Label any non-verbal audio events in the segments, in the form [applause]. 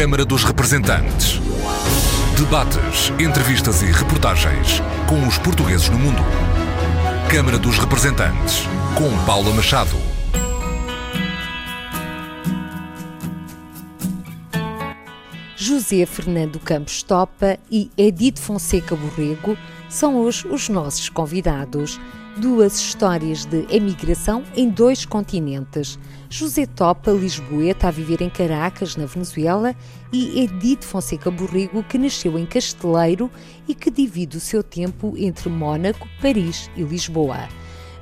Câmara dos Representantes. Debates, entrevistas e reportagens com os portugueses no mundo. Câmara dos Representantes, com Paula Machado. José Fernando Campos Topa e Edith Fonseca Borrego são hoje os nossos convidados. Duas histórias de emigração em dois continentes. José Topa, lisboeta, a viver em Caracas, na Venezuela, e Edith Fonseca Borrego, que nasceu em Casteleiro e que divide o seu tempo entre Mônaco, Paris e Lisboa.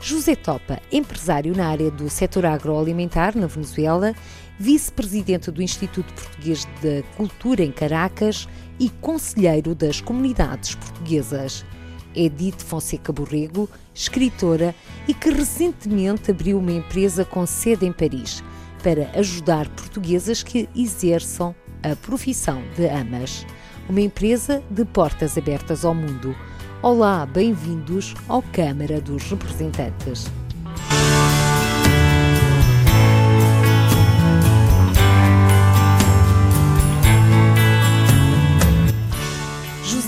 José Topa, empresário na área do setor agroalimentar na Venezuela, vice-presidente do Instituto Português da Cultura em Caracas e conselheiro das comunidades portuguesas. Edith Fonseca Borrego, escritora e que recentemente abriu uma empresa com sede em Paris para ajudar portuguesas que exerçam a profissão de amas. Uma empresa de portas abertas ao mundo. Olá, bem-vindos ao Câmara dos Representantes.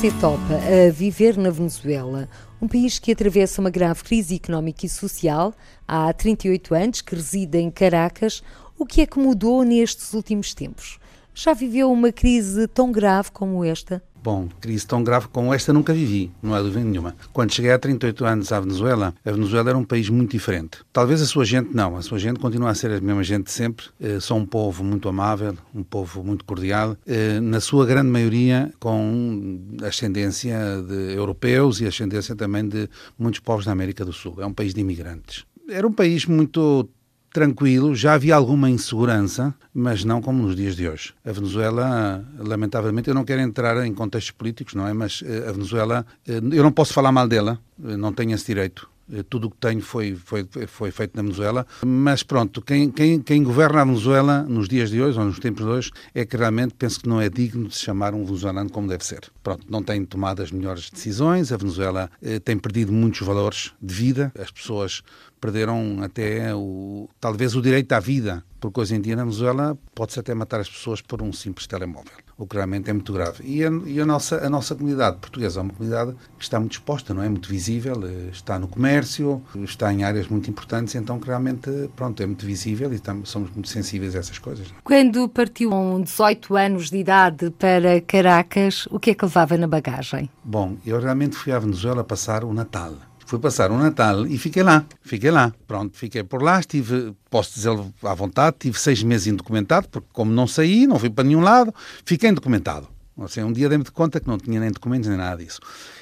José Topa a viver na Venezuela, um país que atravessa uma grave crise económica e social. Há 38 anos que reside em Caracas. O que é que mudou nestes últimos tempos? Já viveu uma crise tão grave como esta? Bom, crise tão grave como esta nunca vivi, não há dúvida nenhuma. Quando cheguei há 38 anos à Venezuela, a Venezuela era um país muito diferente. Talvez a sua gente não, a sua gente continua a ser a mesma gente de sempre. Eh, são um povo muito amável, um povo muito cordial, eh, na sua grande maioria com ascendência de europeus e ascendência também de muitos povos da América do Sul. É um país de imigrantes. Era um país muito tranquilo, já havia alguma insegurança, mas não como nos dias de hoje. A Venezuela, lamentavelmente, eu não quero entrar em contextos políticos, não é? Mas eh, a Venezuela, eh, eu não posso falar mal dela, eh, não tenho esse direito. Tudo o que tenho foi, foi, foi feito na Venezuela, mas pronto, quem, quem, quem governa a Venezuela nos dias de hoje, ou nos tempos de hoje, é que realmente penso que não é digno de se chamar um venezuelano como deve ser. Pronto, não tem tomado as melhores decisões, a Venezuela eh, tem perdido muitos valores de vida, as pessoas perderam até o, talvez o direito à vida, porque hoje em dia na Venezuela pode-se até matar as pessoas por um simples telemóvel, o que realmente é muito grave. E a, e a, nossa, a nossa comunidade portuguesa é uma comunidade que está muito exposta, não é? Muito visível, eh, está no comércio, está em áreas muito importantes, então que realmente, pronto, é muito visível e estamos, somos muito sensíveis a essas coisas. É? Quando partiu com 18 anos de idade para Caracas, o que é que levava na bagagem? Bom, eu realmente fui à Venezuela passar o Natal fui passar o Natal e fiquei lá, fiquei lá. Pronto, fiquei por lá, estive, posso dizer à vontade, tive seis meses indocumentado, porque como não saí, não fui para nenhum lado, fiquei indocumentado. Assim, um dia dei-me de conta que não tinha nem documentos nem nada disso.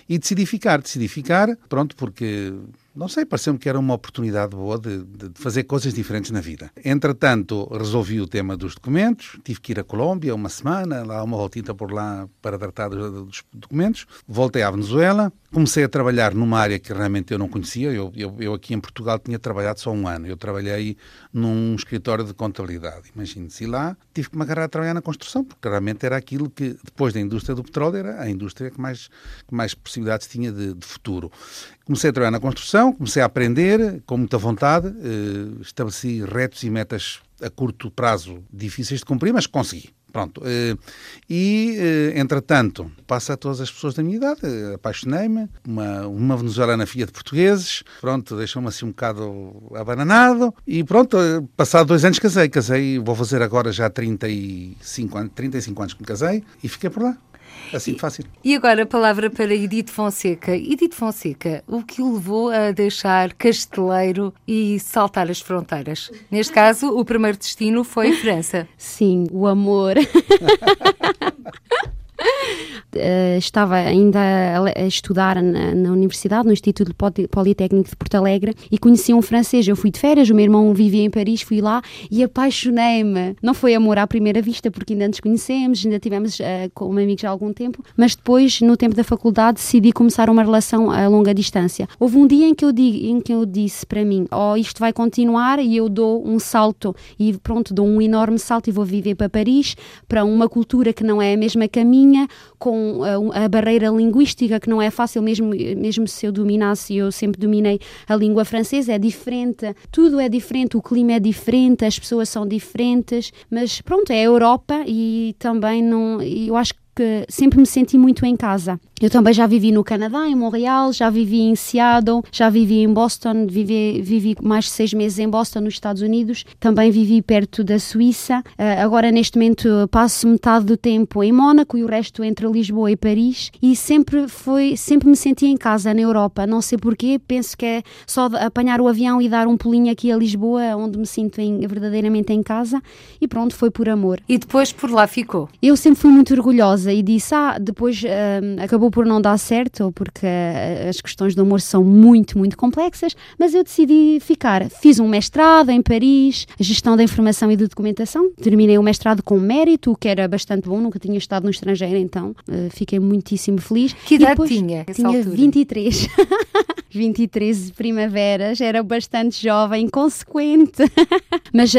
E decidi ficar, decidi ficar, pronto, porque não sei, pareceu-me que era uma oportunidade boa de, de, fazer coisas diferentes na vida. Entretanto, resolvi o tema dos documentos, tive que ir à Colômbia uma semana, lá uma voltita por lá para tratar dos, documentos. Voltei à Venezuela, comecei a trabalhar numa área que realmente eu não conhecia. Eu, eu, eu aqui em Portugal tinha trabalhado só um ano. Eu trabalhei num escritório de contabilidade. Imagine-se, lá tive que me agarrar a trabalhar na construção, porque realmente era aquilo que, depois da indústria do petróleo, era a indústria que mais, que mais possibilidades tinha de, de futuro. Comecei a trabalhar na construção, comecei a aprender com muita vontade, eh, estabeleci retos e metas a curto prazo difíceis de cumprir, mas consegui. Pronto. Eh, e, eh, entretanto, passa a todas as pessoas da minha idade, apaixonei-me, uma, uma venezuelana filha de portugueses, pronto, deixou-me assim um bocado abananado, e pronto, passado dois anos casei, casei, vou fazer agora já 35 anos, 35 anos que me casei, e fiquei por lá. Assim de fácil. E agora a palavra para Edith Fonseca. Edith Fonseca, o que o levou a deixar Casteleiro e saltar as fronteiras? Neste caso, o primeiro destino foi França. Sim, o amor. [laughs] Uh, estava ainda a, estudar na, na, universidade, no Instituto Politécnico de Porto Alegre, e conheci um francês. Eu fui de férias, o meu irmão vivia em Paris, fui lá e apaixonei-me. Não foi amor à primeira vista, porque ainda nos conhecemos, ainda tivemos uh, como amigos há algum tempo, mas depois, no tempo da faculdade, decidi começar uma relação a longa distância. Houve um dia em que eu, em que eu disse para mim: Oh, isto vai continuar, e eu dou um salto, e pronto, dou um enorme salto e vou viver para Paris, para uma cultura que não é a mesma que a minha, com a, a, barreira linguística, que não é fácil, mesmo, mesmo se eu dominasse, eu sempre dominei a língua francesa, é diferente, tudo é diferente, o clima é diferente, as pessoas são diferentes, mas pronto, é a Europa e também não, eu acho que sempre me senti muito em casa. Eu também já vivi no Canadá, em Montreal, já vivi em Seattle, já vivi em Boston, vivi, vivi mais de seis meses em Boston, nos Estados Unidos. Também vivi perto da Suíça. Uh, agora, neste momento, passo metade do tempo em Mónaco e o resto entre Lisboa e Paris. E sempre foi, sempre me senti em casa na Europa. Não sei porquê, penso que é só apanhar o avião e dar um pulinho aqui a Lisboa, onde me sinto em, verdadeiramente em casa. E pronto, foi por amor. E depois por lá ficou? Eu sempre fui muito orgulhosa e disse: Ah, depois uh, acabou por não dar certo, porque eh, as questões do amor são muito, muito complexas, mas eu decidi ficar. Fiz um mestrado em Paris, gestão da informação e de documentação. Terminei o mestrado com mérito, o que era bastante bom, nunca tinha estado no estrangeiro, então uh, fiquei muitíssimo feliz. Que idade tinha? Tinha altura? 23. 23 [laughs] primaveras, era bastante jovem, inconsequente. [laughs] Mas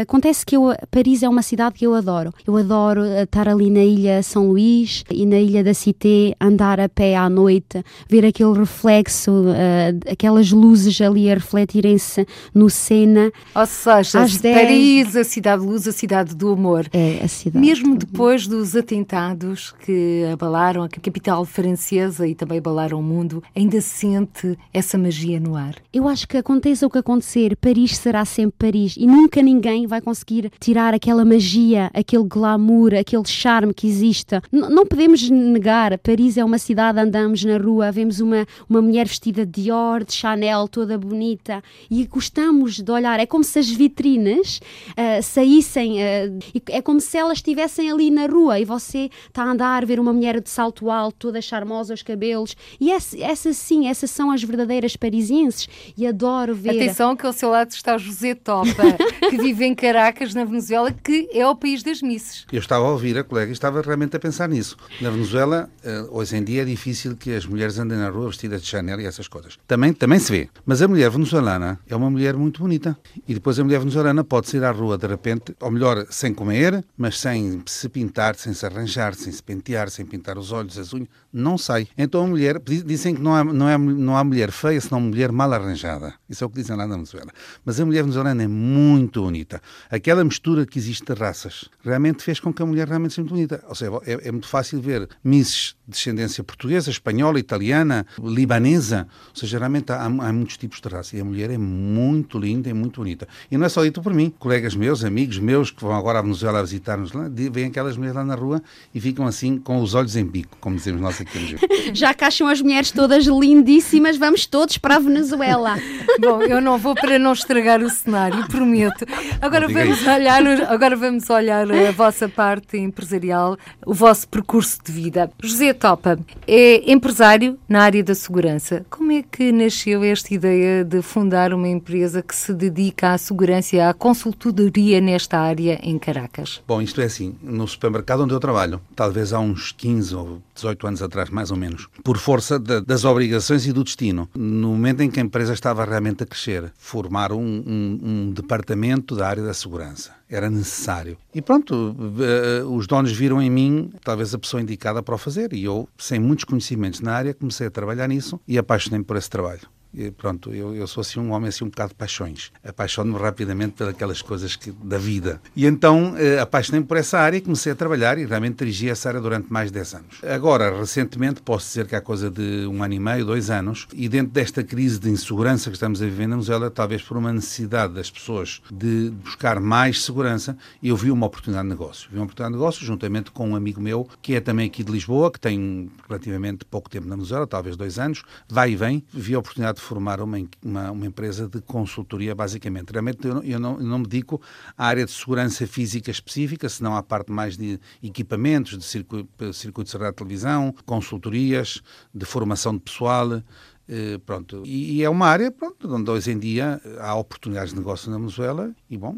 acontece que eu, Paris é uma cidade que eu adoro. Eu adoro eh, estar ali na ilha São Luís e na ilha da Cité, andar a pé à noite, ver aquele reflexo, uh, aquelas luzes ali a refletirem-se no Sena. Ou seja, Às Paris, 10... a cidade de luz, a cidade do amor. É, a cidade. Mesmo depois dos atentados que abalaram a capital francesa e também abalaram o mundo, ainda sente essa magia no ar? Eu acho que aconteça o que acontecer, Paris será sempre Paris e nunca ninguém vai conseguir tirar aquela magia, aquele glamour, aquele charme que existe. N não podemos negar, Paris é uma cidade, andamos na rua, vemos uma, uma mulher vestida de Dior, de Chanel, toda bonita e gostamos de olhar. É como se as vitrines uh, saíssem, uh, é como se elas estivessem ali na rua e você está a andar, ver uma mulher de salto alto, toda charmosa, os cabelos. E essa, essa sim, essa são as verdadeiras parisienses e adoro ver. Atenção que ao seu lado está o José Topa, [laughs] que vive em Caracas, na Venezuela, que é o país das misses. Eu estava a ouvir a colega e estava realmente a pensar nisso. Na Venezuela, eh, hoje em dia é difícil que as mulheres andem na rua vestidas de Chanel e essas coisas. Também, também se vê. Mas a mulher venezuelana é uma mulher muito bonita. E depois a mulher venezuelana pode sair à rua de repente, ou melhor, sem comer, mas sem se pintar, sem se arranjar, sem se pentear, sem pintar os olhos, as unhas, não sai. Então a mulher, dizem que não é, não é não há mulher feia senão mulher mal arranjada. Isso é o que dizem lá na Venezuela. Mas a mulher venezuelana é muito bonita. Aquela mistura que existe de raças realmente fez com que a mulher realmente seja muito bonita. Ou seja, é, é muito fácil ver. Misses descendência portuguesa, espanhola, italiana, libanesa. Ou seja, realmente há, há muitos tipos de raça. E a mulher é muito linda e muito bonita. E não é só dito por mim. Colegas meus, amigos meus que vão agora à Venezuela visitar-nos lá, veem aquelas mulheres lá na rua e ficam assim com os olhos em bico, como dizemos nós aqui no [laughs] Já cá as mulheres todas lindíssimas mas vamos todos para a Venezuela. [laughs] Bom, eu não vou para não estragar o cenário, prometo. Agora vamos olhar, agora vamos olhar a vossa parte empresarial, o vosso percurso de vida. José Topa é empresário na área da segurança. Como é que nasceu esta ideia de fundar uma empresa que se dedica à segurança e à consultoria nesta área em Caracas? Bom, isto é assim, no supermercado onde eu trabalho, talvez há uns 15 ou 18 anos atrás, mais ou menos, por força de, das obrigações e do destino. No momento em que a empresa estava realmente a crescer, formar um, um, um departamento da área da segurança. Era necessário. E pronto, eh, os donos viram em mim talvez a pessoa indicada para o fazer. E eu, sem muitos conhecimentos na área, comecei a trabalhar nisso e apaixonei-me por esse trabalho. E pronto, eu, eu sou assim um homem assim um bocado de paixões. Apaixono-me rapidamente pelas coisas que, da vida. E então eh, apaixonei-me por essa área e comecei a trabalhar e realmente dirigi essa área durante mais de 10 anos. Agora, recentemente, posso dizer que há coisa de um ano e meio, dois anos, e dentro desta crise de insegurança que estamos a viver na Venezuela, talvez por uma necessidade das pessoas de buscar mais segurança, eu vi uma oportunidade de negócio. Vi uma oportunidade de negócio juntamente com um amigo meu, que é também aqui de Lisboa, que tem relativamente pouco tempo na Venezuela, talvez dois anos, vai e vem, vi a oportunidade de formar uma, uma, uma empresa de consultoria, basicamente. Realmente eu, eu, não, eu não me dedico à área de segurança física específica, senão à parte mais de equipamentos, de circuito, circuitos de televisão, consultorias, de formação de pessoal, Uh, pronto. E, e, é uma área pronto, onde hoje em dia há oportunidades de negócio na Venezuela e, bom,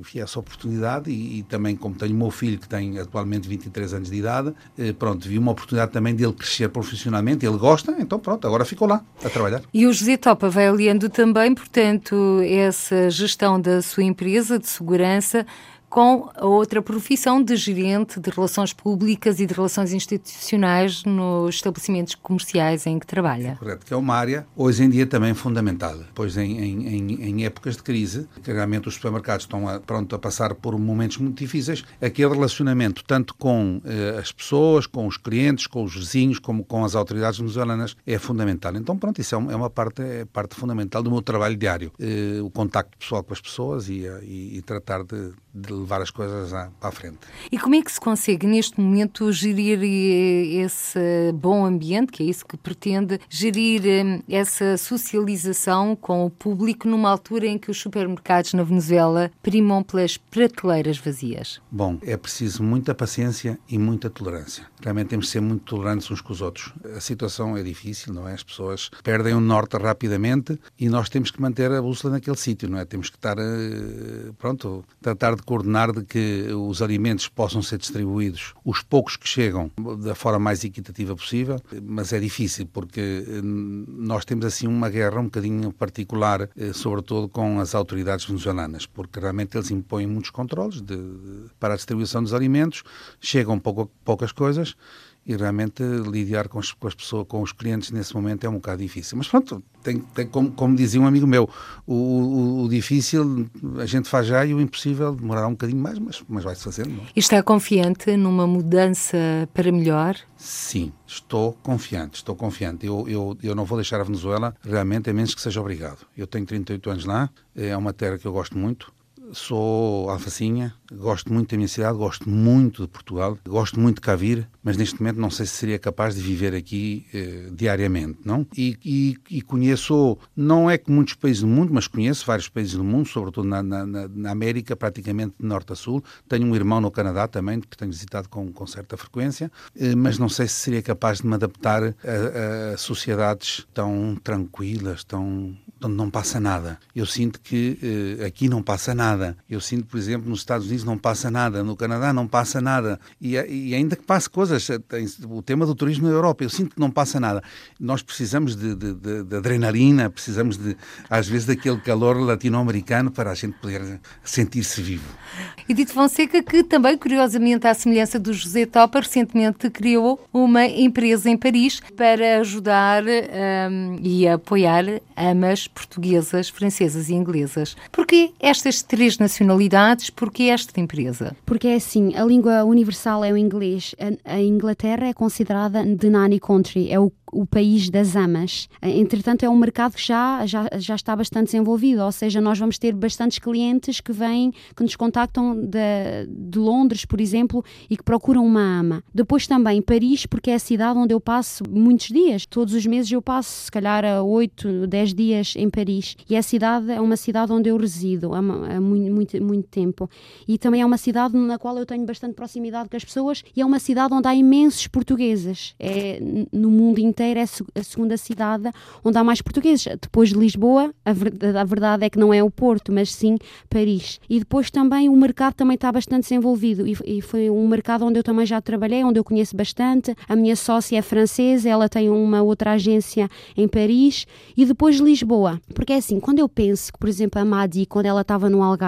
vi essa oportunidade e, e, também, como tenho o meu filho que tem atualmente 23 anos de idade, pronto, vi uma oportunidade também dele crescer profissionalmente, ele gosta, então pronto, agora ficou lá a trabalhar. E o José Topa vai aliando também, portanto, essa gestão da sua empresa de segurança com a outra profissão de gerente de relações públicas e de relações institucionais nos estabelecimentos comerciais em que trabalha. Correto, que é uma área hoje em dia também fundamental, pois em, em, em épocas de crise, que realmente os supermercados estão a, pronto a passar por momentos muito difíceis, aquele relacionamento tanto com eh, as pessoas, com os clientes, com os vizinhos, como com as autoridades venezuelanas é fundamental. Então, pronto, isso é uma, é uma parte, é parte fundamental do meu trabalho diário, eh, o contacto pessoal com as pessoas e, e, e tratar de, de, levar as coisas à, à frente. E como é que se consegue neste momento gerir eh, esse bom ambiente, que é isso que pretende, gerir eh, essa socialização com o público numa altura em que os supermercados na Venezuela primam pelas prateleiras vazias? Bom, é preciso muita paciência e muita tolerância. Realmente temos de ser muito tolerantes uns com os outros. A situação é difícil, não é? As pessoas perdem o norte rapidamente e nós temos que manter a bússola naquele sítio, não é? Temos que estar, eh, pronto, tratar de coordenar de que os alimentos possam ser distribuídos, os poucos que chegam, da forma mais equitativa possível, mas é difícil porque eh, nós temos assim uma guerra um bocadinho particular, eh, sobretudo com as autoridades venezuelanas, porque realmente eles impõem muitos controles de, para a distribuição dos alimentos, chegam pouco, poucas coisas e realmente lidiar com as, com as, pessoas, com os clientes nesse momento é um bocado difícil. Mas pronto, tem, tem como, como, dizia um amigo meu, o, o, o, difícil a gente faz já e o impossível demorará um bocadinho mais, mas, mas vai-se fazendo. Não? É? E está confiante numa mudança para melhor? Sim, estou confiante, estou confiante. Eu, eu, eu não vou deixar a Venezuela realmente, a menos que seja obrigado. Eu tenho 38 anos lá, é uma terra que eu gosto muito, sou alfacinha, gosto muito da minha cidade, gosto muito de Portugal, gosto muito de cá vir, mas neste momento não sei se seria capaz de viver aqui eh, diariamente, não? E, e, e, conheço, não é que muitos países do mundo, mas conheço vários países do mundo, sobretudo na, na, na, América, praticamente de norte a sul. Tenho um irmão no Canadá também, que tenho visitado com, com certa frequência, eh, mas não sei se seria capaz de me adaptar a, a sociedades tão tranquilas, tão onde não passa nada. Eu sinto que eh, aqui não passa nada. Eu sinto, por exemplo, nos Estados Unidos não passa nada, no Canadá não passa nada. E, e ainda que passe coisas, o tema do turismo na Europa, eu sinto que não passa nada. Nós precisamos de, de, de, de adrenalina, precisamos de, às vezes, daquele calor latino-americano para a gente poder sentir-se vivo. Edith Fonseca, que também, curiosamente, à semelhança do José Topa, recentemente criou uma empresa em Paris para ajudar um, e apoiar amas portuguesas, francesas e inglesas. Porquê estas três nacionalidades? Porquê esta empresa? Porque é assim, a língua universal é o inglês. A, Inglaterra é considerada the nanny country, é o o país das amas. Entretanto, é um mercado que já, já, já está bastante desenvolvido, ou seja, nós vamos ter bastantes clientes que vêm, que nos contactam de, de Londres, por exemplo, e que procuram uma ama. Depois também Paris, porque é a cidade onde eu passo muitos dias. Todos os meses eu passo, se calhar, 8, 10 dias em Paris. E a cidade é uma cidade onde eu resido há, há muito, muito, muito tempo. E também é uma cidade na qual eu tenho bastante proximidade com as pessoas e é uma cidade onde há imensos portugueses. É no mundo inteiro é a segunda cidade onde há mais portugueses. Depois de Lisboa, a verdade, a verdade é que não é o Porto, mas sim Paris. E depois também o mercado também está bastante desenvolvido e, e foi um mercado onde eu também já trabalhei, onde eu conheço bastante. A minha sócia é francesa, ela tem uma outra agência em Paris e depois Lisboa. Porque é assim, quando eu penso que, por exemplo, a Madi, quando ela estava no Algarve,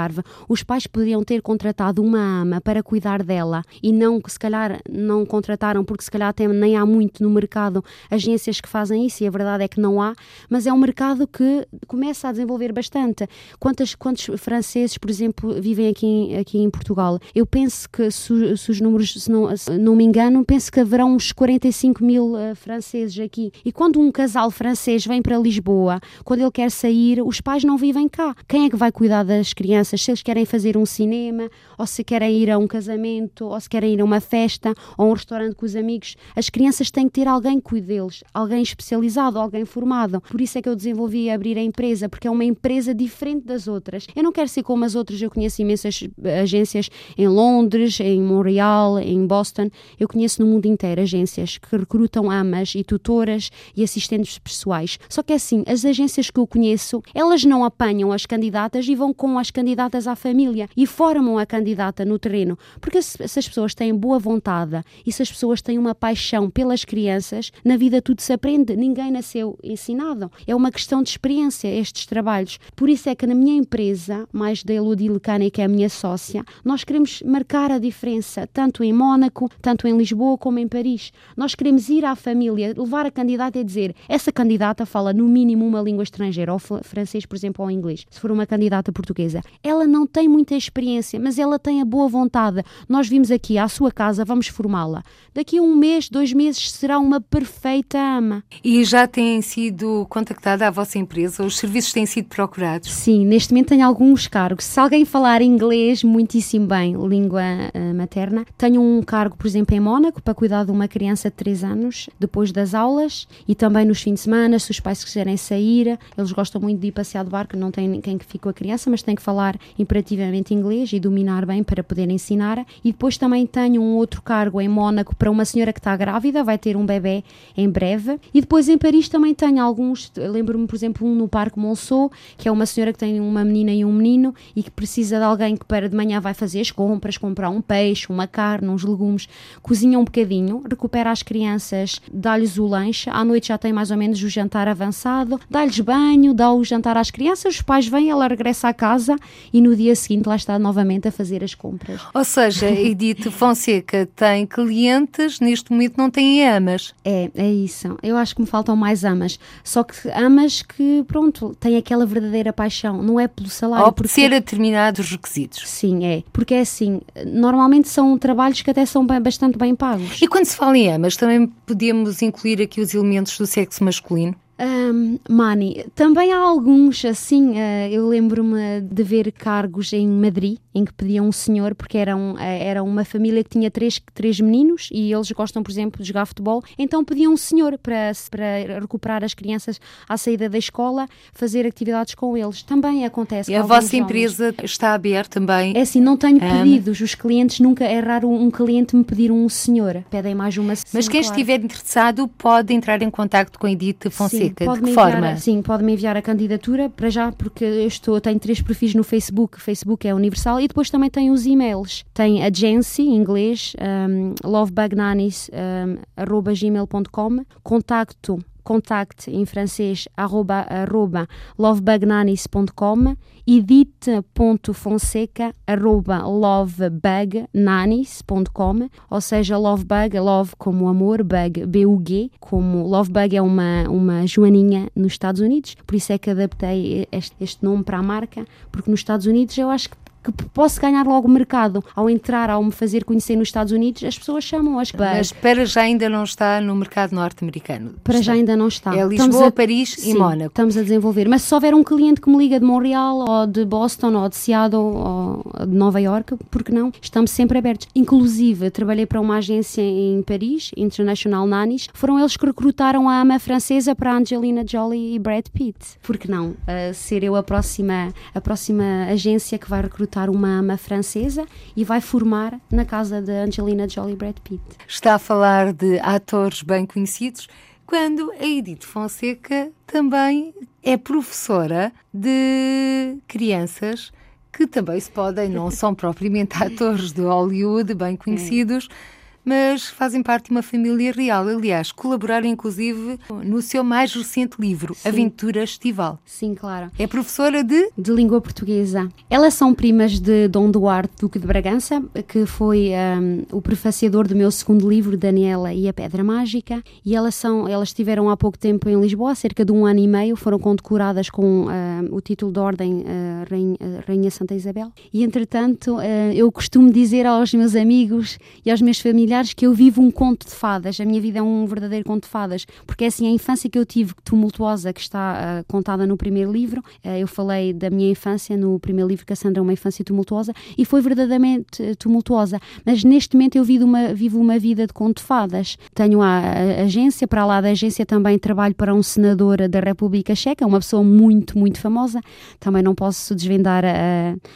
os pais poderiam ter contratado uma ama para cuidar dela e não, que se calhar, não contrataram porque se calhar até nem há muito no mercado agências que fazem isso e a verdade é que não há, mas é um mercado que começa a desenvolver bastante. Quantos, quantos franceses, por exemplo, vivem aqui, aqui em Portugal? Eu penso que, se, se os números, se não, se não me engano, penso que haverão uns 45 mil uh, franceses aqui. E quando um casal francês vem para Lisboa, quando ele quer sair, os pais não vivem cá. Quem é que vai cuidar das crianças? Se eles querem fazer um cinema, ou se querem ir a um casamento, ou se querem ir a uma festa, ou a um restaurante com os amigos, as crianças têm que ter alguém que cuide deles, alguém especializado, alguém formado. Por isso é que eu desenvolvi abrir a empresa, porque é uma empresa diferente das outras. Eu não quero ser como as outras, eu conheço imensas agências em Londres, em Montreal, em Boston. Eu conheço no mundo inteiro agências que recrutam amas e tutoras e assistentes pessoais. Só que é assim, as agências que eu conheço, elas não apanham as candidatas e vão com as candidatas à família e formam a candidata no terreno. Porque se, se as pessoas têm boa vontade e se as pessoas têm uma paixão pelas crianças, na vida vida tudo se aprende, ninguém nasceu ensinado. É uma questão de experiência estes trabalhos. Por isso é que na minha empresa, mais da Elodie Lecane, que é a minha sócia, nós queremos marcar a diferença, tanto em Mónaco, tanto em Lisboa como em Paris. Nós queremos ir à família, levar a candidata e dizer essa candidata fala no mínimo uma língua estrangeira, ou francês, por exemplo, ou inglês. Se for uma candidata portuguesa, ela não tem muita experiência, mas ela tem a boa vontade. Nós vimos aqui à sua casa, vamos formá-la. Daqui a um mês, dois meses, será uma perfeita ama. E já tem sido contactada a vossa empresa? Os serviços têm sido procurados? Sim, neste momento tenho alguns cargos. Se alguém falar inglês muitíssimo bem, língua uh, materna, tenho um cargo, por exemplo, em Mónaco, para cuidar de uma criança de 3 anos, depois das aulas e também nos fins de semana, se os pais quiserem sair. Eles gostam muito de ir passear de barco, não tem quem que fique com a criança, mas tem que falar imperativamente inglês e dominar bem para poder ensinar. E depois também tenho um outro cargo em Mónaco para uma senhora que está grávida, vai ter um bebê em breve. E depois em Paris também tenho alguns, lembro-me, por exemplo, um no Parque Monceau, que é uma senhora que tem uma menina e um menino e que precisa de alguém que para de manhã vai fazer as compras, comprar um peixe, uma carne, uns legumes, cozinha um bocadinho, recupera as crianças, dá-lhes o lanche, à noite já tem mais ou menos o jantar avançado, dá-lhes banho, dá o jantar às crianças, os pais vêm, ela regressa à casa e no dia seguinte lá está novamente a fazer as compras. Ou seja, [laughs] Edith Fonseca tem clientes, neste momento não tem amas. É, é isso. Eu acho que me faltam mais amas. Só que amas que, pronto, têm aquela verdadeira paixão, não é pelo salário. Ou por ser a determinados requisitos. Sim, é. Porque é assim, normalmente são trabalhos que até são bem, bastante bem pagos. E quando se fala em amas, também podemos incluir aqui os elementos do sexo masculino? Um, Mani, também há alguns assim. Uh, eu lembro-me de ver cargos em Madrid em que pediam um senhor, porque era, um, uh, era uma família que tinha três, três meninos e eles gostam, por exemplo, de jogar futebol, então pediam um senhor para, para recuperar as crianças à saída da escola, fazer atividades com eles. Também acontece. E a vossa empresa está aberta também? É assim, não tenho pedidos. Os clientes nunca. É raro um cliente me pedir um senhor. Pedem mais uma Mas quem claro. estiver interessado pode entrar em contato com a Edith Fonseca. Sim pode de que enviar, forma? Sim, pode-me enviar a candidatura, para já, porque eu estou, tenho três perfis no Facebook, Facebook é universal, e depois também tem os e-mails. Tem agency, em inglês, um, lovebagnanis, um, arroba gmail.com, contacto contacte em francês arroba, arroba lovebugnanis.com edit.fonseca arroba lovebugnanis.com ou seja, lovebug, love como amor, bug, B-U-G, como lovebug é uma, uma joaninha nos Estados Unidos, por isso é que adaptei este, este nome para a marca, porque nos Estados Unidos eu acho que que posso ganhar logo mercado. Ao entrar, ao me fazer conhecer nos Estados Unidos, as pessoas chamam-as Mas para já ainda não está no mercado norte-americano. Para já ainda não está. É Lisboa, a, Paris sim, e Mónaco. Estamos a desenvolver. Mas se houver um cliente que me liga de Montreal, ou de Boston, ou de Seattle, ou de Nova York, por que não? Estamos sempre abertos. Inclusive, trabalhei para uma agência em Paris, International Nannies. Foram eles que recrutaram a ama francesa para Angelina Jolie e Brad Pitt. Por que não? Uh, ser eu a próxima, a próxima agência que vai recrutar uma ama francesa e vai formar na casa de Angelina Jolie Brad Pitt. Está a falar de atores bem conhecidos, quando a Edith Fonseca também é professora de crianças que também se podem, não são propriamente [laughs] atores de Hollywood bem conhecidos. É mas fazem parte de uma família real. Aliás, colaboraram inclusive no seu mais recente livro, Sim. Aventura Estival. Sim, claro. É professora de? De língua portuguesa. Elas são primas de Dom Duarte, Duque de Bragança, que foi um, o prefaciador do meu segundo livro, Daniela e a Pedra Mágica. E elas, são, elas estiveram há pouco tempo em Lisboa, cerca de um ano e meio, foram condecoradas com uh, o título de Ordem uh, Rainha, Rainha Santa Isabel. E entretanto, uh, eu costumo dizer aos meus amigos e aos meus familiares que eu vivo um conto de fadas. A minha vida é um verdadeiro conto de fadas, porque é assim a infância que eu tive tumultuosa, que está uh, contada no primeiro livro. Uh, eu falei da minha infância no primeiro livro, Cassandra, uma infância tumultuosa, e foi verdadeiramente uh, tumultuosa. Mas neste momento eu vivo uma, vivo uma vida de conto de fadas. Tenho a, a, agência, para lá da agência também trabalho para um senador da República Checa, uma pessoa muito, muito famosa. Também não posso desvendar,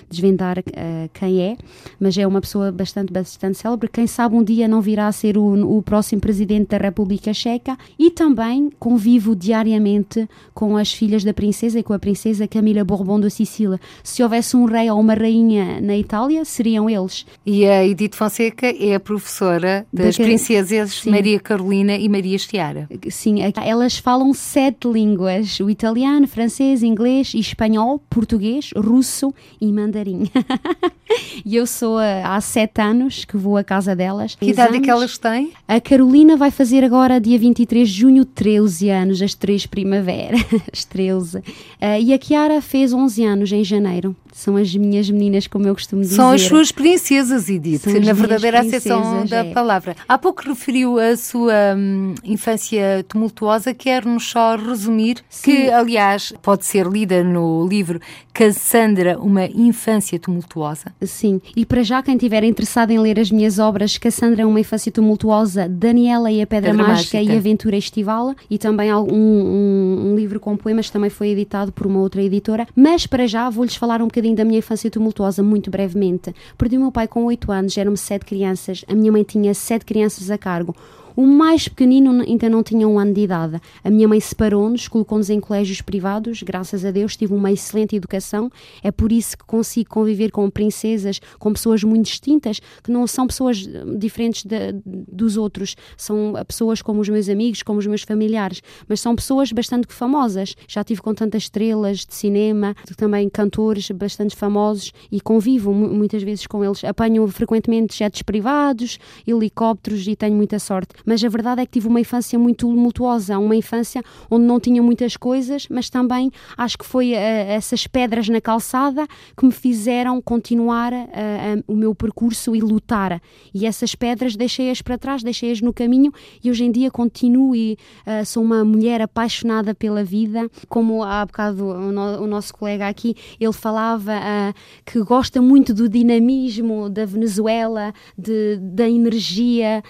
desvendar quem é, mas é uma pessoa bastante, bastante célebre. Quem sabe um dia não virá a ser o, o próximo presidente da República Checa e também convivo diariamente com as filhas da princesa e com a princesa Camila Bourbon da Sicília. Se houvesse um rei ou uma rainha na Itália, seriam eles. E a Edith Fonseca é a professora das da, princesas sim. Maria Carolina e Maria Estiara. Sim, elas falam sete línguas: o italiano, francês, inglês, espanhol, português, russo e mandarim. [laughs] e eu sou há sete anos que vou à casa delas. Que idade é que elas têm? A Carolina vai fazer agora, dia 23 de junho, 13 anos, as três primaveras. [laughs] as 13. Uh, e a Kiara fez 11 anos em janeiro. São as minhas meninas, como eu costumo dizer. São as suas princesas, Edith, na verdadeira acessão da é. palavra. Há pouco referiu a sua hum, infância tumultuosa, quer-nos só resumir, Sim. que aliás pode ser lida no livro Cassandra, uma infância tumultuosa. Sim, e para já quem estiver interessado em ler as minhas obras, Cassandra, uma infância tumultuosa, Daniela e a Pedra, Pedra Mágica, Mágica, e Aventura Estival, e também um, um, um livro com poemas também foi editado por uma outra editora. Mas para já vou-lhes falar um bocadinho bocadinho da minha infância tumultuosa, muito brevemente. Perdi o meu pai com 8 anos, eram sete crianças, a minha mãe tinha sete crianças a cargo. O mais pequenino ainda não tinha um ano de idade. A minha mãe separou-nos, colocou-nos em colégios privados. Graças a Deus tive uma excelente educação. É por isso que consigo conviver com princesas, com pessoas muito distintas, que não são pessoas eh, diferentes de, dos outros. São eh, pessoas como os meus amigos, como os meus familiares, mas são pessoas bastante famosas. Já tive com tantas estrelas de cinema, também cantores bastante famosos e convivo muitas vezes com eles. Apanho frequentemente jetos privados, helicópteros e tenho muita sorte mas a verdade é que tive uma infância muito tumultuosa, uma infância onde não tinha muitas coisas, mas também acho que foi uh, essas pedras na calçada que me fizeram continuar uh, uh, o meu percurso e lutar. E essas pedras deixei-as para trás, deixei-as no caminho e hoje em dia continuo e sou uma mulher apaixonada pela vida. Como há bocado o, no, o nosso colega aqui, ele falava que gosta muito do dinamismo da Venezuela, de, da energia,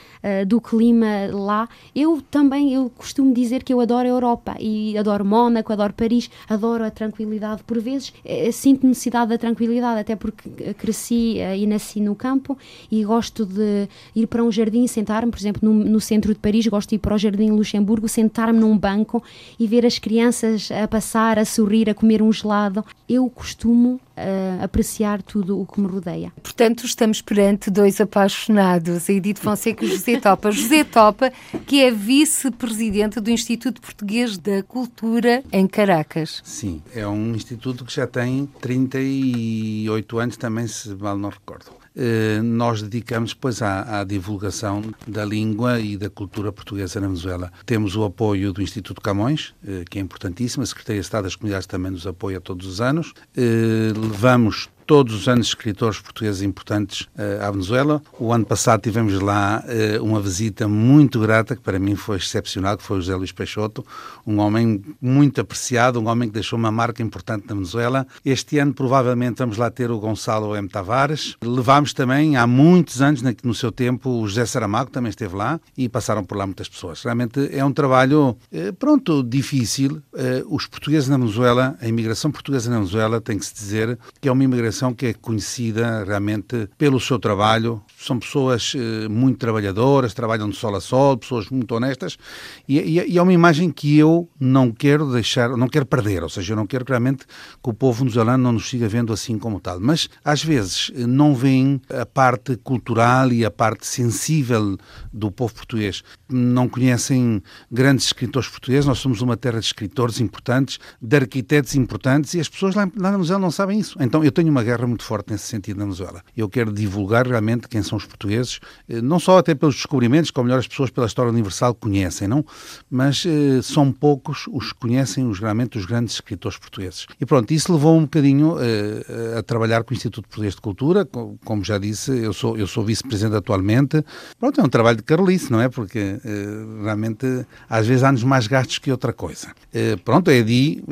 do clima lá. Eu também, eu costumo dizer que eu adoro a Europa e adoro Mónaco, adoro Paris, adoro a tranquilidade. Por vezes eh, sinto necessidade da tranquilidade, até porque eh, cresci eh, e nasci no campo e gosto de ir para um jardim, sentar-me, por exemplo, no, no, centro de Paris, gosto de ir para o Jardim Luxemburgo, sentar-me num banco e ver as crianças a passar, a sorrir, a comer um gelado. Eu costumo uh, apreciar tudo o que me rodeia. Portanto, estamos perante dois apaixonados, a Edith Fonseca e José Topa. José Topa, que é vice-presidente do Instituto Português da Cultura em Caracas. Sim, é um instituto que já tem 38 anos também, se mal não recordo. Eh, nós dedicamos depois à, à, divulgação da língua e da cultura portuguesa na Venezuela. Temos o apoio do Instituto Camões, eh, que é importantíssimo, a Secretaria de Estado das Comunidades também nos apoia todos os anos. Eh, levamos todos os anos escritores portugueses importantes uh, à Venezuela. O ano passado tivemos lá uh, uma visita muito grata, que para mim foi excepcional, que foi o José Luís Peixoto, um homem muito apreciado, um homem que deixou uma marca importante na Venezuela. Este ano provavelmente vamos lá ter o Gonçalo M. Tavares. Levámos também há muitos anos, no seu tempo, o José Saramago também esteve lá e passaram por lá muitas pessoas. Realmente é um trabalho, uh, pronto, difícil. os portugueses na Venezuela, a imigração portuguesa na Venezuela, tem que se dizer que é uma imigração que é conhecida realmente pelo seu trabalho. São pessoas eh, muito trabalhadoras, trabalham de sol a sol, pessoas muito honestas, e, e, e, é uma imagem que eu não quero deixar, não quero perder, ou seja, eu não quero realmente que o povo venezuelano não nos siga vendo assim como tal. Mas, às vezes, não veem a parte cultural e a parte sensível do povo português. Não conhecem grandes escritores portugueses, nós somos uma terra de escritores importantes, de arquitetos importantes, e as pessoas lá, lá na Venezuela não sabem isso. Então, eu tenho uma guerra muito forte nesse sentido na Venezuela. Eu quero divulgar realmente quem são os portugueses, eh, não só até pelos descobrimentos, como melhor as pessoas pela história universal conhecem, não? Mas eh, são poucos os que conhecem os, realmente os grandes escritores portugueses. E pronto, isso levou um bocadinho eh, a trabalhar com o Instituto Português de Cultura, como já disse, eu sou, eu sou vice-presidente atualmente. Pronto, é um trabalho de carolice, não é? Porque eh, realmente às vezes há-nos mais gastos que outra coisa. Eh, pronto, a EDI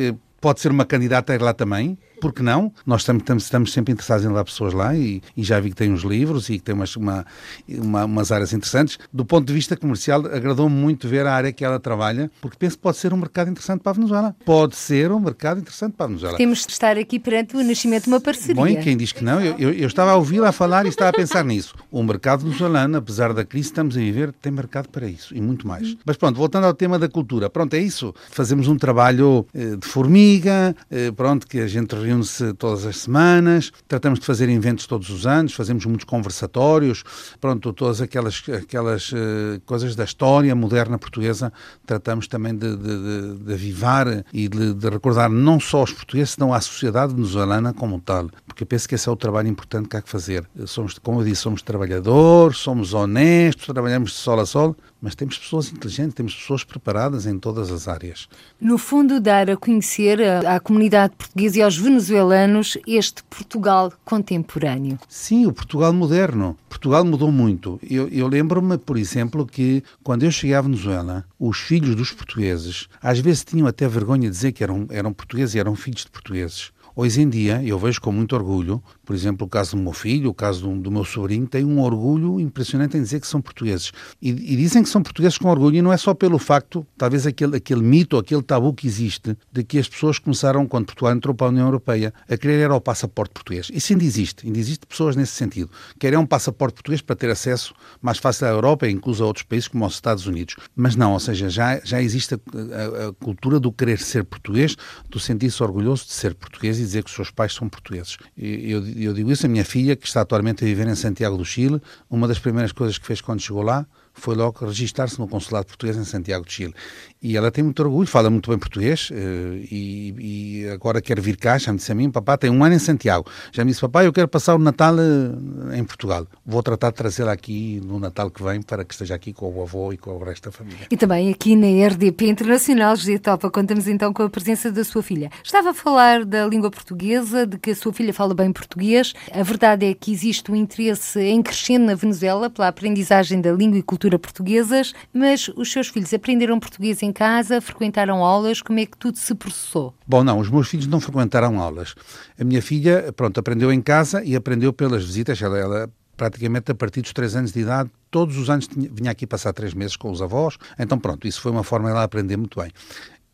pode ser uma candidata a ir lá também, por que não? Nós estamos, estamos sempre interessados em levar pessoas lá e, e, já vi que tem uns livros e que tem umas, uma, uma, umas áreas interessantes. Do ponto de vista comercial, agradou-me muito ver a área que ela trabalha, porque penso que pode ser um mercado interessante para a Venezuela. Pode ser um mercado interessante para a Venezuela. Temos de estar aqui perante o nascimento de uma parceria. Bom, e quem diz que não, eu, eu, eu estava a ouvi-la falar e estava a pensar nisso. O mercado venezuelano, apesar da crise que estamos a viver, tem mercado para isso e muito mais. Mas pronto, voltando ao tema da cultura, pronto, é isso. Fazemos um trabalho eh, de formiga, eh, pronto, que a gente reúne-se todas as semanas, tratamos de fazer eventos todos os anos, fazemos muitos conversatórios, pronto, todas aquelas, aquelas uh, coisas da história moderna portuguesa, tratamos também de, de, de avivar e de, de, recordar não só os portugueses, senão a sociedade venezuelana como tal, porque eu penso que esse é o trabalho importante que há que fazer. Somos, como eu disse, somos trabalhadores, somos honestos, trabalhamos de sol a sol, mas temos pessoas inteligentes, temos pessoas preparadas em todas as áreas. No fundo, dar a conhecer à comunidade portuguesa e aos venezuelanos este Portugal contemporâneo. Sim, o Portugal moderno. Portugal mudou muito. Eu, eu lembro-me, por exemplo, que quando eu cheguei à Venezuela, os filhos dos portugueses às vezes tinham até vergonha de dizer que eram, eram portugueses e eram filhos de portugueses. Hoje em dia, eu vejo com muito orgulho, por exemplo, o caso do meu filho, o caso do, do meu sobrinho, tem um orgulho impressionante em dizer que são portugueses. E, e, dizem que são portugueses com orgulho, e não é só pelo facto, talvez aquele, aquele mito, aquele tabu que existe, de que as pessoas começaram, quando Portugal entrou para a União Europeia, a querer era o passaporte português. Isso ainda existe, ainda existe pessoas nesse sentido. Querem um passaporte português para ter acesso mais fácil à Europa, incluso a outros países como os Estados Unidos. Mas não, ou seja, já, já existe a, a, a cultura do querer ser português, do sentir-se orgulhoso de ser português e dizer que os seus pais são portugueses. Eu, eu digo isso, a minha filha, que está atualmente a viver em Santiago do Chile, uma das primeiras coisas que fez quando chegou lá foi logo registar-se no consulado português em Santiago de Chile. E ela tem muito orgulho, fala muito bem português eh, e, e agora quer vir cá, já me disse a mim, papá tem um ano em Santiago. Já me disse, papá, eu quero passar o Natal eh, em Portugal. Vou tratar de trazê-la aqui no Natal que vem para que esteja aqui com o avô e com o resto da família. E também aqui na RDP Internacional, José Topa, contamos então com a presença da sua filha. Estava a falar da língua portuguesa, de que a sua filha fala bem português. A verdade é que existe um interesse em crescendo na Venezuela pela aprendizagem da língua e cultura portuguesas, mas os seus filhos aprenderam português em casa, frequentaram aulas, como é que tudo se processou? Bom, não, os meus filhos não frequentaram aulas. A minha filha, pronto, aprendeu em casa e aprendeu pelas visitas, ela, ela praticamente a partir dos três anos de idade, todos os anos tinha, vinha aqui passar três meses com os avós, então pronto, isso foi uma forma de ela aprender muito bem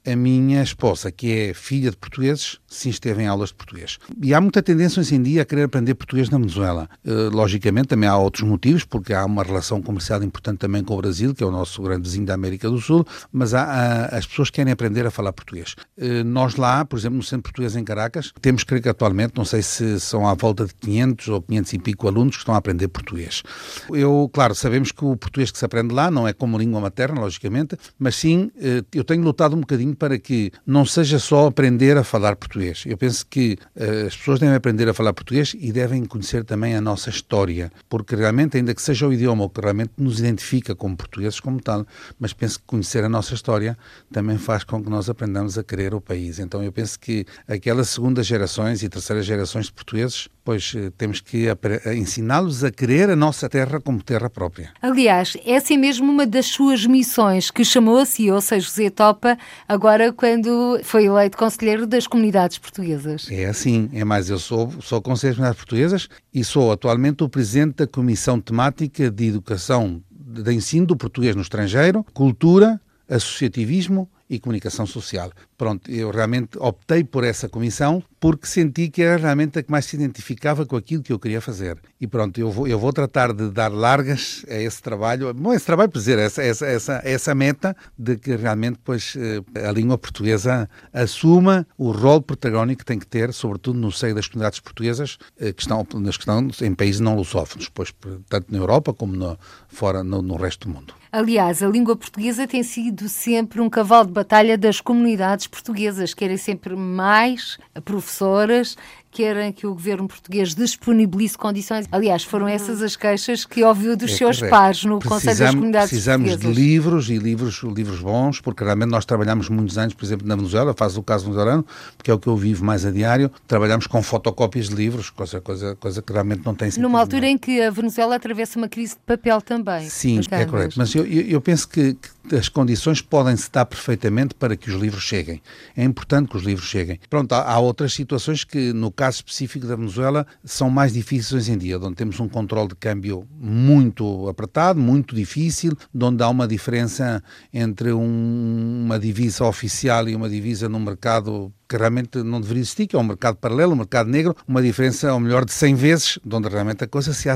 a minha esposa, que é filha de portugueses, sim esteve em aulas de português. E há muita tendência hoje em dia a querer aprender português na Venezuela. Uh, logicamente, também há outros motivos, porque há uma relação comercial importante também com o Brasil, que é o nosso grande vizinho da América do Sul, mas há, as pessoas querem aprender a falar português. Uh, nós lá, por exemplo, no Centro Português em Caracas, temos, creio que atualmente, não sei se são à volta de 500 ou 500 e pico alunos que estão a aprender português. Eu, claro, sabemos que o português que se aprende lá não é como língua materna, logicamente, mas sim, uh, eu tenho lutado um bocadinho para que não seja só aprender a falar português. Eu penso que uh, as pessoas devem aprender a falar português e devem conhecer também a nossa história, porque realmente, ainda que seja o idioma que realmente nos identifica como portugueses como tal, mas penso que conhecer a nossa história também faz com que nós aprendamos a querer o país. Então eu penso que aquelas segundas gerações e terceiras gerações de portugueses pois eh, temos que ensiná-los a querer a nossa terra como terra própria. Aliás, essa é mesmo uma das suas missões que chamou a si, ou seja, José Topa, agora quando foi eleito Conselheiro das Comunidades Portuguesas. É assim, é mais, eu sou, sou Conselheiro das Comunidades Portuguesas e sou atualmente o Presidente da Comissão Temática de Educação de Ensino do Português no Estrangeiro, Cultura, Associativismo e Comunicação Social. Pronto, eu realmente optei por essa comissão porque senti que era realmente a que mais se identificava com aquilo que eu queria fazer. E pronto, eu vou, eu vou tratar de dar largas a esse trabalho, bom, esse trabalho, por dizer, essa, essa, essa, essa meta de que realmente pois, eh, a língua portuguesa assuma o rol protagónico que tem que ter, sobretudo no seio das comunidades portuguesas eh, que estão, que estão em países não lusófonos, pois, tanto na Europa como no, fora no, no resto do mundo. Aliás, a língua portuguesa tem sido sempre um cavalo de batalha das comunidades portuguesas. Querem sempre mais professoras, querem que o governo português disponibilize condições. Aliás, foram essas as queixas que ouviu dos é seus correto. pares no Conselho das Comunidades precisamos Portuguesas. de livros e livros, livros bons, porque realmente nós trabalhamos muitos anos, por exemplo, na Venezuela, faz o caso venezuelano, porque é o que eu vivo mais a diário, trabalhamos com fotocópias de livros, coisa, coisa, coisa que realmente não tem sentido. Numa altura nenhum. em que a Venezuela atravessa uma crise de papel também. Sim, é correto. Mas eu, eu, eu penso que, que as condições podem se dar perfeitamente para que os livros cheguem. É importante que os livros cheguem. Pronto, há, há outras situações que, no caso específico da Venezuela, são mais difíceis hoje em dia, onde temos um controle de câmbio muito apertado, muito difícil, onde há uma diferença entre um, uma divisa oficial e uma divisa no mercado que realmente não deveria existir, que é um mercado paralelo, um mercado negro, uma diferença ao melhor de 100 vezes, de onde realmente a coisa se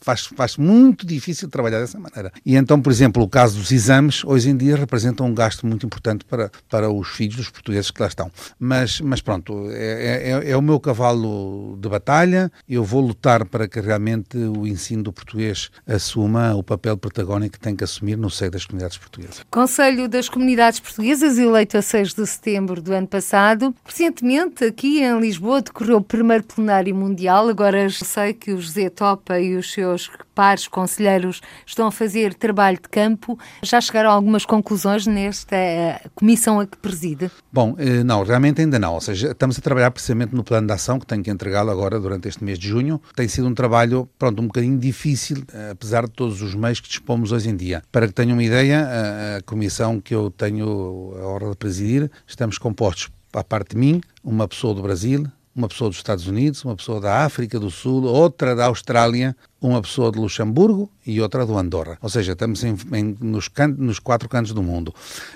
faz, faz muito difícil trabalhar dessa maneira. E então, por exemplo, o caso dos exames, hoje em dia representa um gasto muito importante para, para os filhos dos portugueses que lá estão. Mas, mas pronto, é, é, é o meu cavalo de batalha, eu vou lutar para que realmente o ensino do português assuma o papel protagónico que tem que assumir no seio das comunidades portuguesas. Conselho das Comunidades Portuguesas, eleito a 6 de setembro do ano passado, Recentemente, aqui em Lisboa, decorreu o primeiro plenário mundial. Agora sei que o José Topa e os seus pares conselheiros estão a fazer trabalho de campo. Já chegaram a algumas conclusões nesta eh, comissão a que preside? Bom, eh, não, realmente ainda não. Ou seja, estamos a trabalhar precisamente no plano de ação que tenho que entregá-lo agora durante este mês de junho. Tem sido um trabalho, pronto, um bocadinho difícil, eh, apesar de todos os meios que dispomos hoje em dia. Para que tenham uma ideia, a comissão que eu tenho a honra de presidir, estamos compostos à parte de mim, uma pessoa do Brasil, uma pessoa dos Estados Unidos, uma pessoa da África do Sul, outra da Austrália, uma pessoa de Luxemburgo e outra do Andorra. Ou seja, estamos em, em, nos, can, nos, quatro cantos do mundo.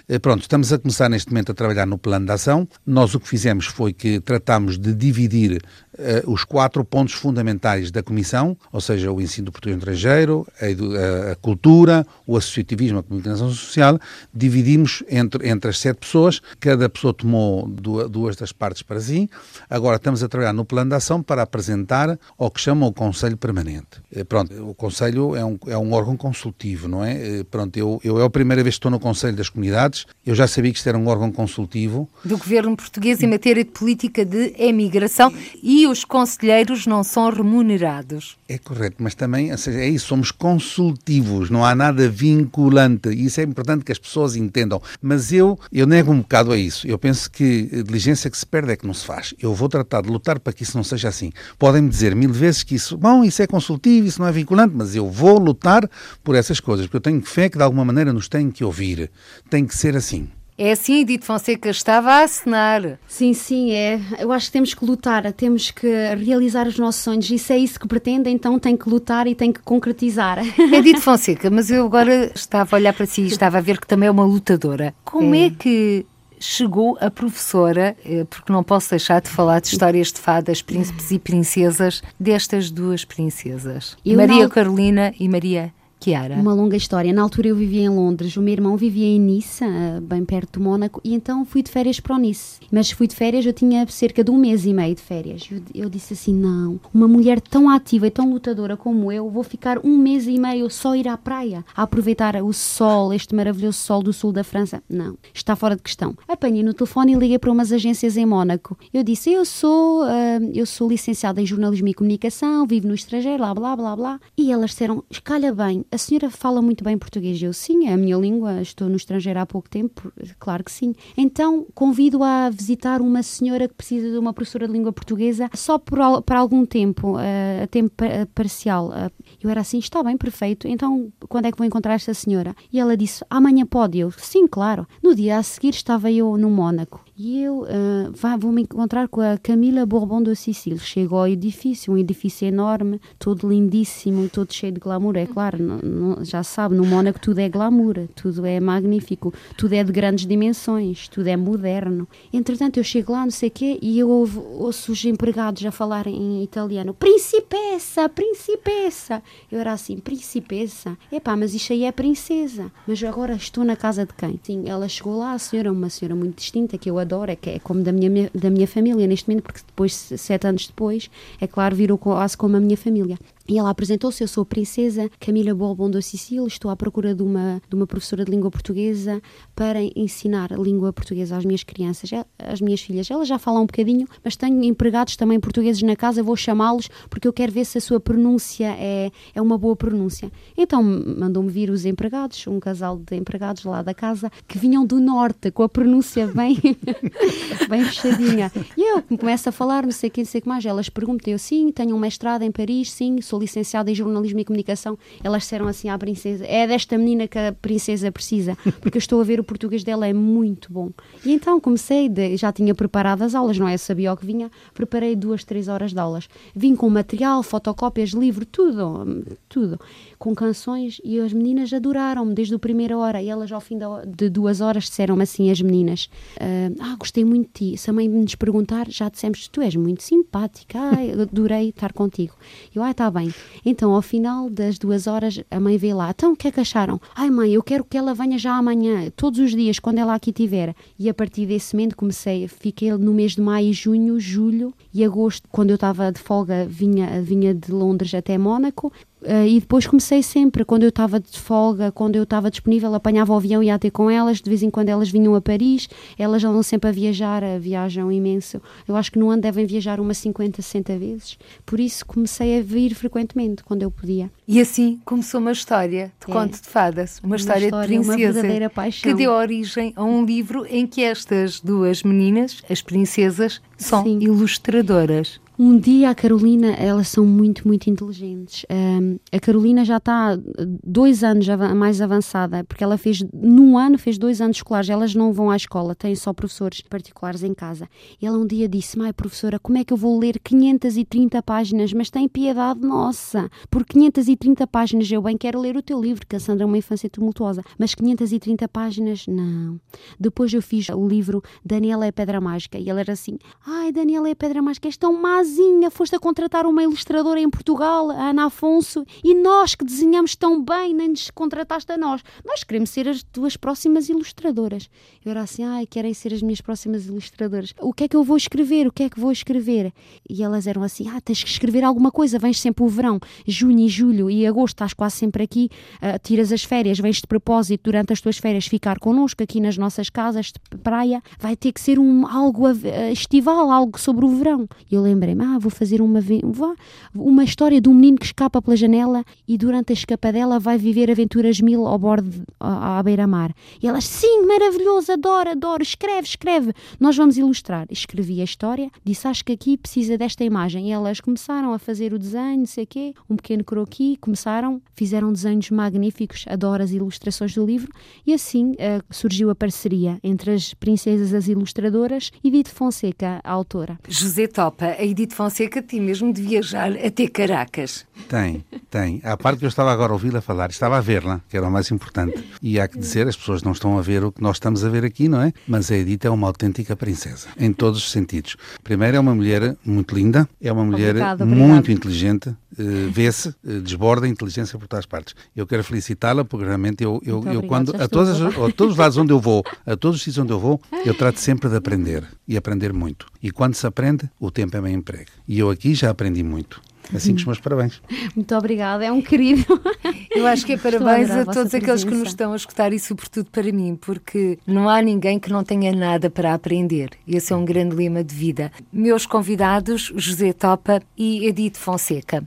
E pronto, estamos a começar neste momento a trabalhar no plano de ação. Nós o que fizemos foi que tratamos de dividir uh, os quatro pontos fundamentais da Comissão, ou seja, o ensino do português estrangeiro, a, a, cultura, o associativismo, a comunicação social, dividimos entre, entre as sete pessoas, cada pessoa tomou duas, duas das partes para si. Agora estamos a trabalhar no plano de ação para apresentar ao que chamam o Conselho Permanente. Eh, pronto, o Conselho é um, é um órgão consultivo, não é? Eh, pronto, eu, eu é a primeira vez que estou no Conselho das Comunidades, eu já sabia que isto era um órgão consultivo. Do governo português em matéria de política de emigração e os conselheiros não são remunerados. É correto, mas também, seja, é isso, somos consultivos, não há nada vinculante, e isso é importante que as pessoas entendam. Mas eu, eu nego um bocado a isso, eu penso que a diligência que se perde é que não se faz. Eu vou tratar de lutar para que isso não seja assim. Podem-me dizer mil vezes que isso, bom, isso é consultivo, isso não é vinculante, mas eu vou lutar por essas coisas, porque eu tenho fé que de alguma maneira nos têm que ouvir. Tem que ser assim. É assim, Edith Fonseca estava a assinar. Sim, sim, é. Eu acho que temos que lutar, temos que realizar os nossos sonhos. Isso é isso que pretende, então tem que lutar e tem que concretizar. [laughs] Edith Fonseca, mas eu agora estava a olhar para si e estava a ver que também é uma lutadora. Como é, é que chegou a professora, eh, porque não posso deixar de falar de histórias de fadas, príncipes e princesas, destas duas princesas, eu Maria não... Carolina e Maria Chiara. Uma longa história. Na altura eu vivia em Londres, o meu irmão vivia em Nice, eh, bem perto de Mónaco, e então fui de férias para o Nice. Mas fui de férias, eu tinha cerca de um mês e meio de férias. Eu, eu disse assim: não, uma mulher tão ativa e tão lutadora como eu, vou ficar um mês e meio só ir à praia, a aproveitar o sol, este maravilhoso sol do sul da França. Não, está fora de questão. Apanhei no telefone e liguei para umas agências em Mónaco. Eu disse: eu sou, uh, eu sou licenciada em jornalismo e comunicação, vivo no estrangeiro, blá blá blá blá. E elas disseram: escalha bem, a senhora fala muito bem português. Eu, sim, é a minha língua, estou no estrangeiro há pouco tempo, claro que sim. Então, convido a visitar uma senhora que precisa de uma professora de língua portuguesa só por, para algum tempo, uh, a tempo parcial. Uh, eu era assim, está bem, perfeito. Então, quando é que vou encontrar esta senhora? E ela disse, amanhã pode? Eu, sim, claro. No dia a seguir estava eu no Mónaco e eu uh, vou me encontrar com a Camila Bourbon do Sicília. Chego ao edifício, um edifício enorme, todo lindíssimo, todo cheio de glamour. É claro, já sabe, no Mónaco tudo é glamour, tudo é magnífico, tudo é de grandes dimensões, tudo é moderno. Entretanto, eu chego lá, não sei o quê, e eu ouvo, ouço os empregados a falar em italiano: Principessa, Principessa. Eu era assim: Principessa? Epá, mas isto aí é princesa. Mas agora estou na casa de quem? Sim, ela chegou lá, a senhora, uma senhora muito distinta, que eu adoro adoro, é, é como da minha, da minha família neste momento, porque depois, sete anos depois, é claro, virou quase como a minha família. E ela apresentou-se, eu sou a princesa Camila Bolbon da Sicília, estou à procura de uma, de uma professora de língua portuguesa para ensinar língua portuguesa às minhas crianças, às minhas filhas. Ela já fala um bocadinho, mas tenho empregados também portugueses na casa, vou chamá-los porque eu quero ver se a sua pronúncia é, é uma boa pronúncia. Então mandou-me vir os empregados, um casal de empregados lá da casa, que vinham do norte, com a pronúncia bem, [laughs] bem fechadinha. E eu começo a falar, não sei quem, não sei o que mais. Elas perguntam, eu sim, tenho um mestrado em Paris, sim, sou licenciada em jornalismo e comunicação, elas disseram assim à princesa: é desta menina que a princesa precisa, porque eu estou a ver o português dela é muito bom. E então comecei, de, já tinha preparado as aulas, não é? Sabia o que vinha, preparei duas, três horas de aulas. Vim com material, fotocópias, livro, tudo, tudo com canções e as meninas adoraram-me desde a primeira hora. E elas, ao fim de duas horas, disseram-me assim: as meninas, ah, ah, gostei muito de ti. Se a mãe nos perguntar, já dissemos: tu és muito simpática, ai, adorei estar contigo. Eu, ah, está bem. Então, ao final das duas horas, a mãe veio lá: então, o que é que acharam? Ai, mãe, eu quero que ela venha já amanhã, todos os dias, quando ela aqui estiver. E a partir desse momento comecei, fiquei no mês de maio, junho, julho e agosto, quando eu estava de folga, vinha, vinha de Londres até Mónaco. Uh, e depois comecei sempre, quando eu estava de folga, quando eu estava disponível, apanhava o avião e ia ter com elas. De vez em quando elas vinham a Paris, elas andam sempre a viajar, a viajam imenso. Eu acho que no ano devem viajar umas 50, 60 vezes. Por isso comecei a vir frequentemente, quando eu podia. E assim começou uma história de é. conto de fadas, uma, uma história, história, de princesa. Uma verdadeira paixão. Que deu origem a um livro em que estas duas meninas, as princesas, são Sim. ilustradoras. Um dia a Carolina, elas são muito, muito inteligentes. Um, a Carolina já está dois anos mais avançada, porque ela fez, num ano, fez dois anos escolares. Elas não vão à escola, têm só professores particulares em casa. E ela um dia disse: Mãe, professora, como é que eu vou ler 530 páginas? Mas tem piedade nossa. Por 530 páginas, eu bem quero ler o teu livro, Cassandra é uma infância tumultuosa. Mas 530 páginas, não. Depois eu fiz o livro Daniela é Pedra Mágica. E ela era assim: Ai, Daniela é Pedra Mágica, és tão más sozinha foste a contratar uma ilustradora em Portugal, a Ana Afonso, e nós que desenhamos tão bem, nem nos contrataste a nós. Nós queremos ser as tuas próximas ilustradoras. Eu era assim, ai, querem ser as minhas próximas ilustradoras. O que é que eu vou escrever? O que é que vou escrever? E elas eram assim, ah, tens que escrever alguma coisa, vens sempre o verão, junho e julho e agosto, estás quase sempre aqui, uh, tiras as férias, vens de propósito durante as tuas férias ficar connosco aqui nas nossas casas de praia, vai ter que ser um, algo estival, algo sobre o verão. E eu lembrei ah, vou fazer uma, uma história de um menino que escapa pela janela e durante a escapadela vai viver aventuras mil ao bordo, à beira-mar. E elas, sim, maravilhoso, adoro, adoro, escreve, escreve. Nós vamos ilustrar. Escrevi a história, disse, acho que aqui precisa desta imagem. E elas começaram a fazer o desenho, não sei o quê, um pequeno croquis, começaram, fizeram desenhos magníficos, adoro as ilustrações do livro, e assim uh, surgiu a parceria entre as princesas, as ilustradoras, e Edith Fonseca, a autora. José Topa, a Edith Fonseca tem mesmo de viajar até Caracas. Tem, tem. A parte que eu estava agora a ouvi-la falar, estava a ver-la, que era o mais importante. E há que dizer, as pessoas não estão a ver o que nós estamos a ver aqui, não é? Mas a Edith é uma autêntica princesa, em todos os sentidos. Primeiro, é uma mulher muito linda, é uma mulher obrigado, obrigado. muito inteligente, vê-se, uh, desborda a inteligência por todas as partes. Eu quero felicitá-la, porque realmente eu, eu, eu quando, a, todas, a todos os lados onde eu vou, a todos os sítios onde eu vou, eu trato sempre de aprender, e aprender muito. E quando se aprende, o tempo é bem emprego. E eu aqui já aprendi muito. Assim que os meus parabéns. [laughs] Muito obrigada, é um querido. [laughs] Eu acho que é parabéns a, a todos aqueles que nos estão a escutar e, sobretudo, para mim, porque não há ninguém que não tenha nada para aprender. Esse é um grande lema de vida. Meus convidados, José Topa e Edith Fonseca.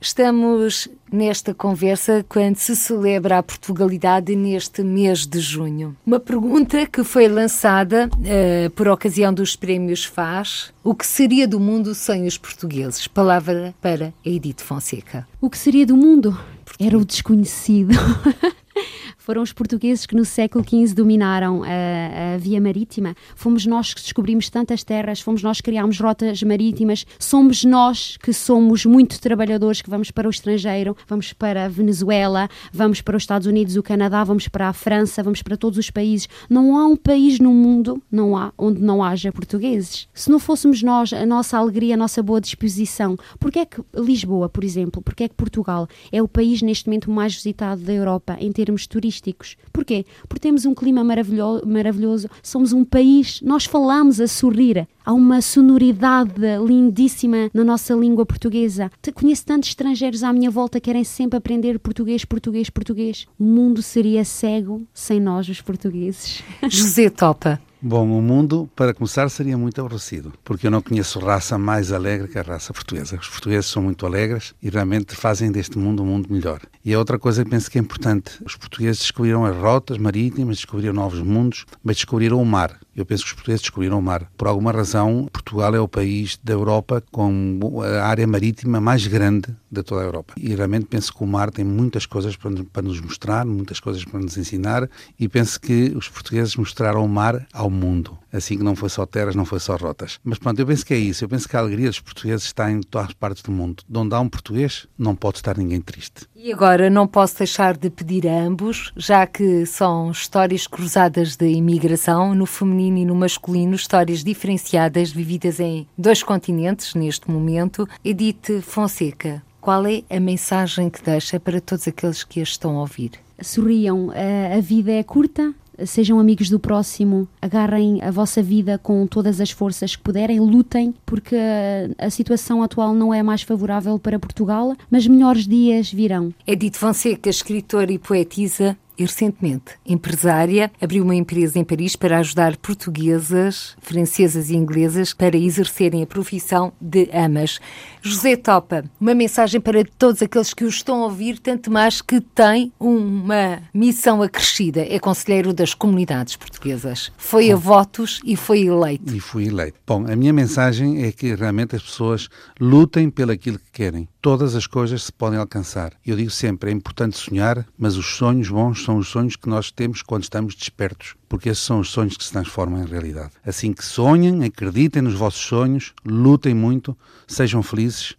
Estamos nesta conversa quando se celebra a Portugalidade neste mês de junho. Uma pergunta que foi lançada uh, por ocasião dos prémios FAS: O que seria do mundo sem os portugueses? Palavra para Edith Fonseca. O que seria do mundo? Era o desconhecido. [laughs] Foram os portugueses que no século XV dominaram a, a, via marítima. Fomos nós que descobrimos tantas terras, fomos nós que criámos rotas marítimas. Somos nós que somos muito trabalhadores, que vamos para o estrangeiro, vamos para a Venezuela, vamos para os Estados Unidos, o Canadá, vamos para a França, vamos para todos os países. Não há um país no mundo, não há, onde não haja portugueses. Se não fôssemos nós, a nossa alegria, a nossa boa disposição, porque é que Lisboa, por exemplo, porque é que Portugal é o país neste momento mais visitado da Europa em termos turísticos? Artísticos. Porquê? Porque temos um clima maravilhoso, maravilhoso, somos um país, nós falamos a sorrir, há uma sonoridade lindíssima na nossa língua portuguesa. Conheço tantos estrangeiros à minha volta que querem sempre aprender português, português, português. O mundo seria cego sem nós, os portugueses. José Topa. Bom, o mundo, para começar, seria muito aborrecido, porque eu não conheço raça mais alegre que a raça portuguesa. Os portugueses são muito alegres e realmente fazem deste mundo um mundo melhor. E a outra coisa que penso que é importante: os portugueses descobriram as rotas marítimas, descobriram novos mundos, mas descobriram o mar. Eu penso que os portugueses descobriram o mar. Por alguma razão, Portugal é o país da Europa com a área marítima mais grande de toda a Europa. E realmente penso que o mar tem muitas coisas para, nos mostrar, muitas coisas para nos ensinar, e penso que os portugueses mostraram o mar ao mundo. Assim que não foi só terras, não foi só rotas. Mas pronto, eu penso que é isso. Eu penso que a alegria dos portugueses está em todas as partes do mundo. De onde há um português, não pode estar ninguém triste. E agora não posso deixar de pedir a ambos, já que são histórias cruzadas de imigração, no feminino e no masculino, histórias diferenciadas vividas em dois continentes neste momento. Edith Fonseca, qual é a mensagem que deixa para todos aqueles que a estão a ouvir? Sorriam, a vida é curta, sejam amigos do próximo, agarrem a vossa vida com todas as forças que puderem, lutem, porque a, a situação atual não é mais favorável para Portugal, mas melhores dias virão. Edith Fonseca, escritora e poetisa, e recentemente, empresária, abriu uma empresa em Paris para ajudar portuguesas, francesas e inglesas para exercerem a profissão de amas. José Topa, uma mensagem para todos aqueles que o estão a ouvir, tanto mais que tem uma missão acrescida, é conselheiro das comunidades portuguesas. Foi a votos e foi eleito. E fui eleito. Bom, a minha mensagem é que realmente as pessoas lutem pelo aquilo que querem. Todas as coisas se podem alcançar. Eu digo sempre, é importante sonhar, mas os sonhos bons são os sonhos que nós temos quando estamos despertos, porque esses são os sonhos que se transformam em realidade. Assim que sonhem, acreditem nos vossos sonhos, lutem muito, sejam felizes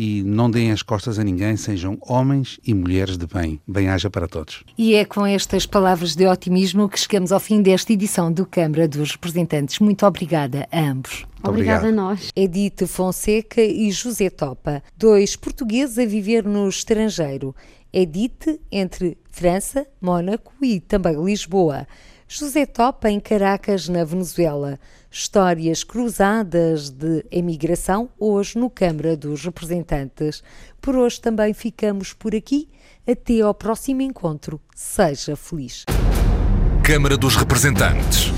e não deem as costas a ninguém, sejam homens e mulheres de bem. Bem-haja para todos. E é com estas palavras de otimismo que chegamos ao fim desta edição do Câmara dos Representantes. Muito obrigada a ambos. Obrigada obrigado. a nós. Edith Fonseca e José Topa, dois portugueses a viver no estrangeiro. Edith entre França, Mónaco e também Lisboa. José Topa em Caracas, na Venezuela. Histórias cruzadas de emigração, hoje no Câmara dos Representantes. Por hoje também ficamos por aqui. Até ao próximo encontro. Seja feliz. Câmara dos Representantes.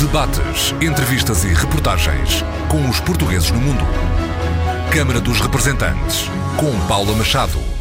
Debates, entrevistas e reportagens com os portugueses no mundo. Câmara dos Representantes, com Paula Machado.